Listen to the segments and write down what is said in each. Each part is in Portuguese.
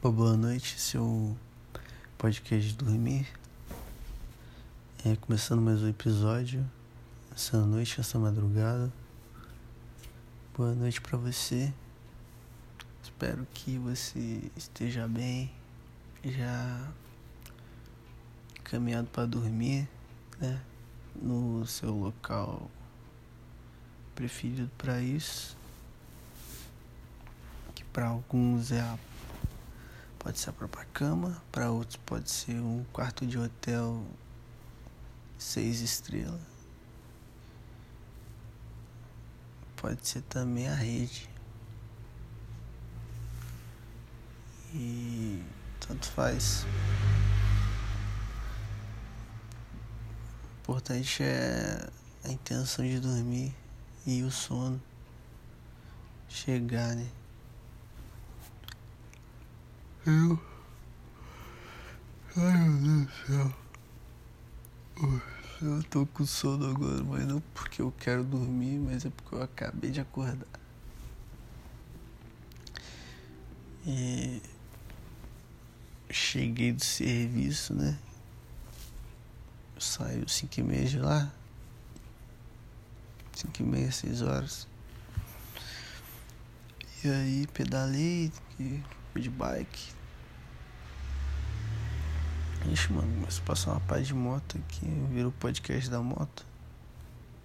Opa, boa noite, seu podcast de dormir. É, começando mais um episódio, essa noite, essa madrugada. Boa noite para você. Espero que você esteja bem, já caminhado para dormir, né? No seu local preferido para isso. Que para alguns é a Pode ser a própria cama, para outros pode ser um quarto de hotel seis estrelas. Pode ser também a rede. E tanto faz. O importante é a intenção de dormir e o sono chegar, né? Eu. Ai meu Deus do céu. Eu tô com sono agora, mas não porque eu quero dormir, mas é porque eu acabei de acordar. E cheguei do serviço, né? Saiu cinco e meia de lá. Cinco e meia, seis horas. E aí pedalei, de bike, Ixi, mano, mas passar uma paz de moto aqui, vira o podcast da moto.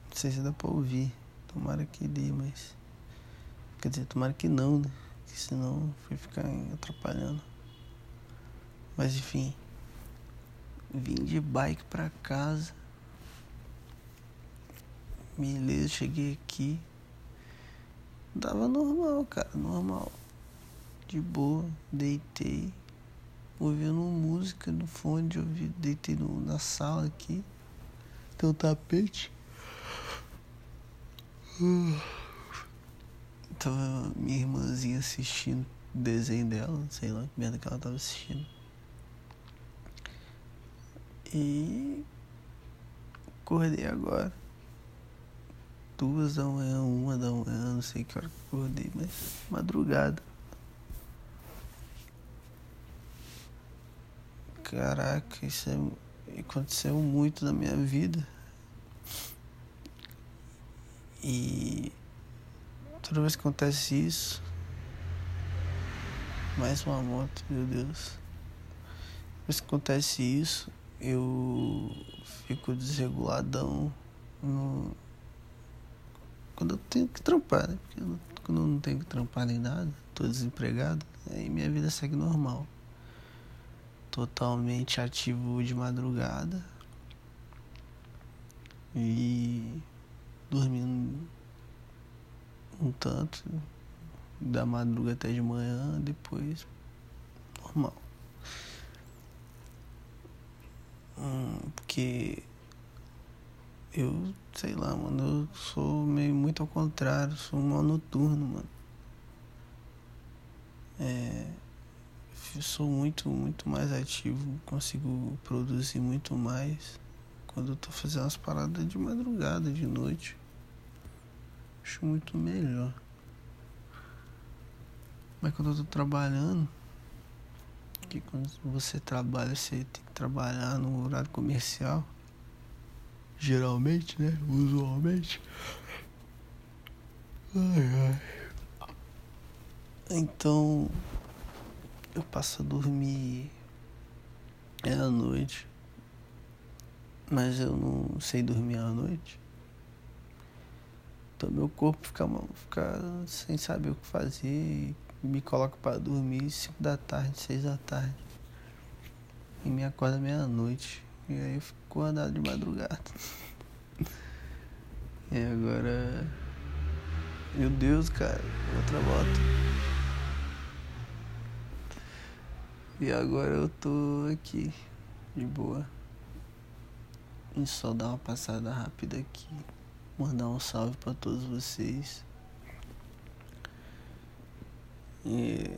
Não sei se dá pra ouvir. Tomara que dê, mas. Quer dizer, tomara que não, né? Senão vai ficar atrapalhando. Mas enfim. Vim de bike pra casa. Beleza, cheguei aqui. Tava normal, cara, normal. De boa, deitei ouvindo música no fone de ouvido, deitei no, na sala aqui, tem um tapete. Tava minha irmãzinha assistindo o desenho dela, sei lá que merda que ela tava assistindo. E acordei agora. Duas da manhã, uma da manhã, não sei que hora que acordei, mas madrugada. Caraca, isso é, aconteceu muito na minha vida. E toda vez que acontece isso, mais uma moto, meu Deus. Toda vez que acontece isso, eu fico desreguladão no... quando eu tenho que trampar, né? Porque quando eu não tenho que trampar nem nada, tô desempregado, aí minha vida segue normal totalmente ativo de madrugada e dormindo um tanto da madruga até de manhã, depois normal. Hum, porque eu, sei lá, mano, eu sou meio muito ao contrário, sou um mal noturno, mano. É sou muito, muito mais ativo, consigo produzir muito mais quando eu tô fazendo as paradas de madrugada, de noite. Acho muito melhor. Mas quando eu tô trabalhando, que quando você trabalha, você tem que trabalhar no horário comercial. Geralmente, né? Usualmente. Ai, ai. Então, eu passo a dormir é à noite, mas eu não sei dormir à noite. Então meu corpo fica, fica sem saber o que fazer e me coloca para dormir 5 da tarde, 6 da tarde. E me acorda meia-noite. E aí eu fico andado de madrugada. e agora. Meu Deus, cara, outra moto. E agora eu tô aqui, de boa. E só dar uma passada rápida aqui. Mandar um salve para todos vocês. E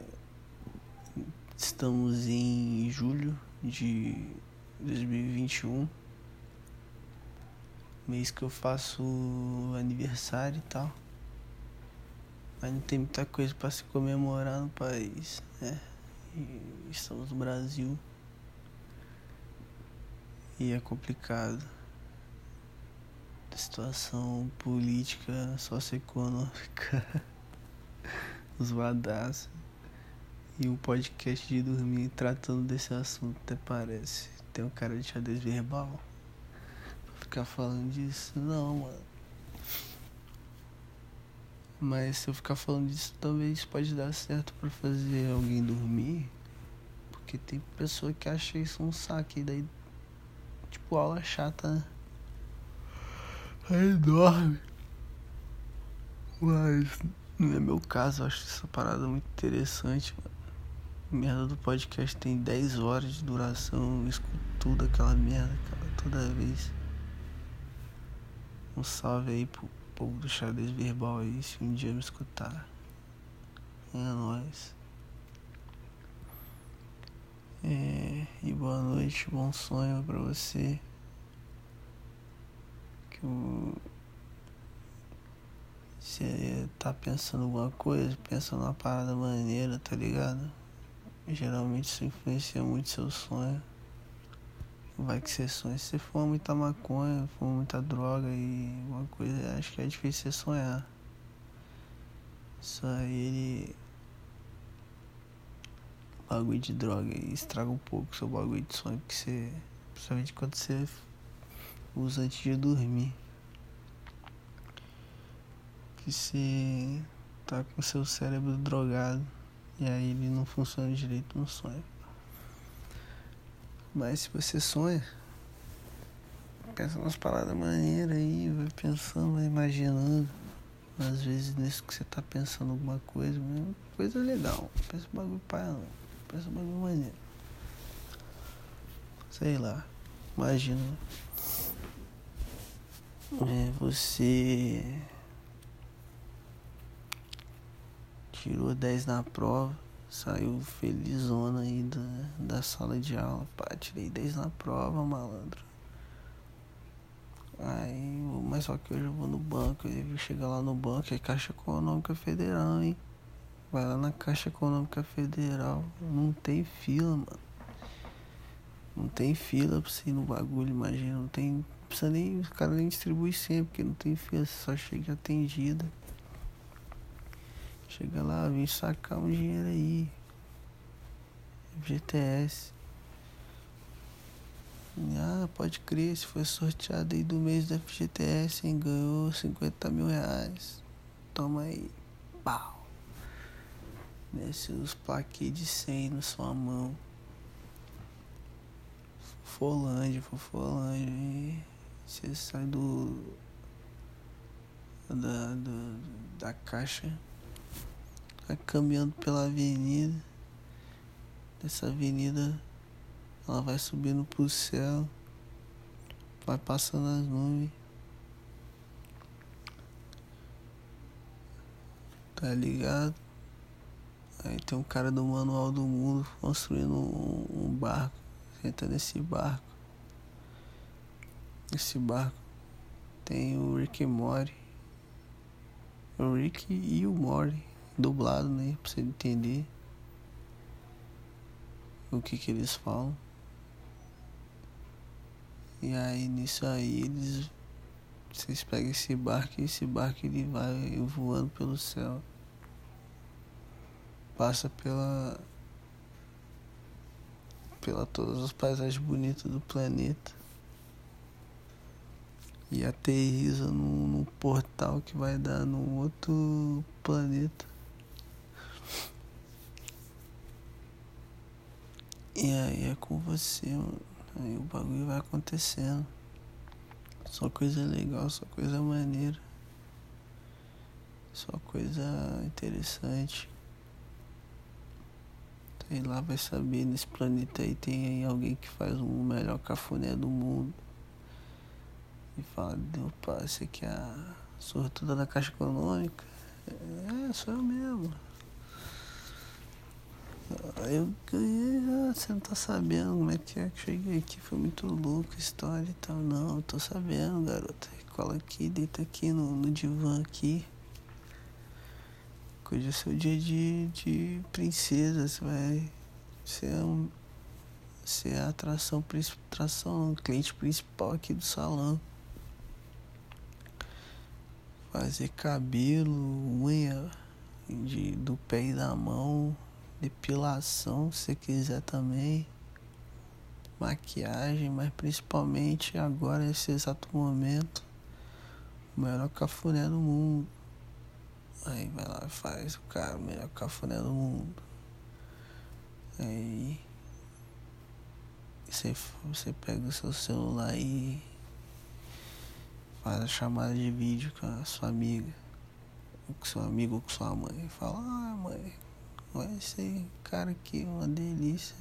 estamos em julho de 2021. Mês que eu faço aniversário e tal. Mas não tem muita coisa para se comemorar no país, né? Estamos no Brasil. E é complicado. A situação política, socioeconômica, zoadaça. E um podcast de dormir tratando desse assunto, até parece. Tem um cara de xadrez verbal. Pra ficar falando disso. Não, mano. Mas se eu ficar falando disso, talvez pode dar certo para fazer alguém dormir. Porque tem pessoa que acha isso um saco. E daí, tipo, aula chata, né? Aí dorme. Mas não é meu caso, eu acho essa parada muito interessante, mano. Merda do podcast tem 10 horas de duração, eu escuto tudo aquela merda, cara, toda vez. Um salve aí pro povo do xadrez verbal aí, se um dia me escutar. É nóis. É, e boa noite, bom sonho pra você. Que você tá pensando alguma coisa, pensa numa parada maneira, tá ligado? Geralmente isso influencia muito seu sonho. Vai que você sonha. Se você for muita maconha, for muita droga e alguma coisa, acho que é difícil você sonhar. Isso aí ele. Bagulho de droga e estraga um pouco seu bagulho de sonho que você. Principalmente quando você usa antes de dormir. Que você tá com seu cérebro drogado. E aí ele não funciona direito no sonho. Mas se você sonha, pensa umas palavras maneiras aí, vai pensando, vai imaginando. Às vezes nisso que você tá pensando alguma coisa, coisa legal. Pensa um bagulho pai não. Maneiro. Sei lá. Imagina. É, você tirou 10 na prova, saiu felizona aí da, da sala de aula. Pá, tirei 10 na prova, malandro. Aí, mas só que hoje eu vou no banco, eu chegar lá no banco, é Caixa Econômica Federal, hein? Vai lá na Caixa Econômica Federal, não tem fila, mano. Não tem fila pra você ir no bagulho, imagina. Não tem. Não precisa nem. Os caras nem distribuem sempre, porque não tem fila, você só chega atendida. Chega lá, vem sacar um dinheiro aí. FGTS. Ah, pode crer, se foi sorteado aí do mês da FGTS, hein? Ganhou 50 mil reais. Toma aí. Pau. Desce os plaquês de 100 na sua mão. Fofolândia, Fofolândia. Você sai do. Da, da, da caixa vai caminhando pela avenida. Essa avenida ela vai subindo pro céu, vai passando as nuvens. Tá ligado? Aí tem um cara do Manual do Mundo construindo um, barco. Entra nesse barco. Esse barco tem o Rick e Morty. O Rick e o Morty dublado, né? Pra você entender o que que eles falam. E aí nisso aí eles. Vocês pegam esse barco e esse barco ele vai voando pelo céu. Passa pela. pela todas as paisagens bonitas do planeta. E aterriza num, num portal que vai dar num outro planeta. E aí é com você. Aí o bagulho vai acontecendo. Só coisa legal, só coisa maneira. Só coisa interessante. Sei lá, vai saber, nesse planeta aí tem aí alguém que faz o melhor cafuné do mundo. E fala, opa, esse aqui é a sortuda da Caixa Econômica. É, sou eu mesmo. Eu ganhei, ah, você não tá sabendo como é que é que cheguei aqui, foi muito louco a história e tal. Não, eu tô sabendo, garota. Cola aqui, deita aqui no, no divã aqui. Hoje é seu dia de, de princesa, você vai é, um, é a atração, atração, cliente principal aqui do salão. Fazer cabelo, unha de, do pé e da mão, depilação se você quiser também, maquiagem, mas principalmente agora, nesse exato momento, o melhor cafuné do mundo. Aí vai lá e faz o cara, o melhor cafuné do mundo. Aí você, você pega o seu celular e faz a chamada de vídeo com a sua amiga, com seu amigo ou com sua mãe. E fala, ah mãe, olha esse cara aqui, uma delícia.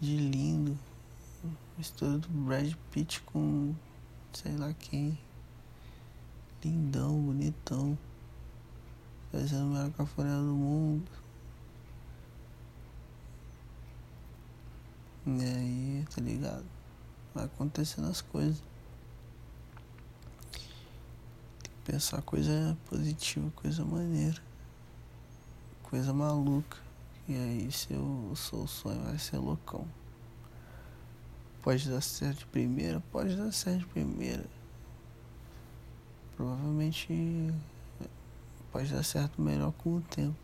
De lindo. Mistura do Brad Pitt com sei lá quem. Lindão, bonitão. Fazendo o melhor cafuné do mundo. E aí, tá ligado? Vai acontecendo as coisas. Tem que pensar coisa positiva, coisa maneira. Coisa maluca. E aí, seu sonho vai ser loucão. Pode dar certo de primeira? Pode dar certo de primeira. Provavelmente pode dar certo melhor com o tempo.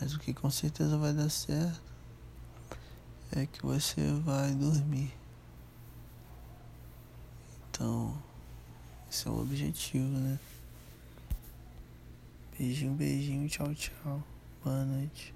Mas o que com certeza vai dar certo é que você vai dormir. Então, esse é o objetivo, né? Beijinho, beijinho, tchau, tchau. Boa noite.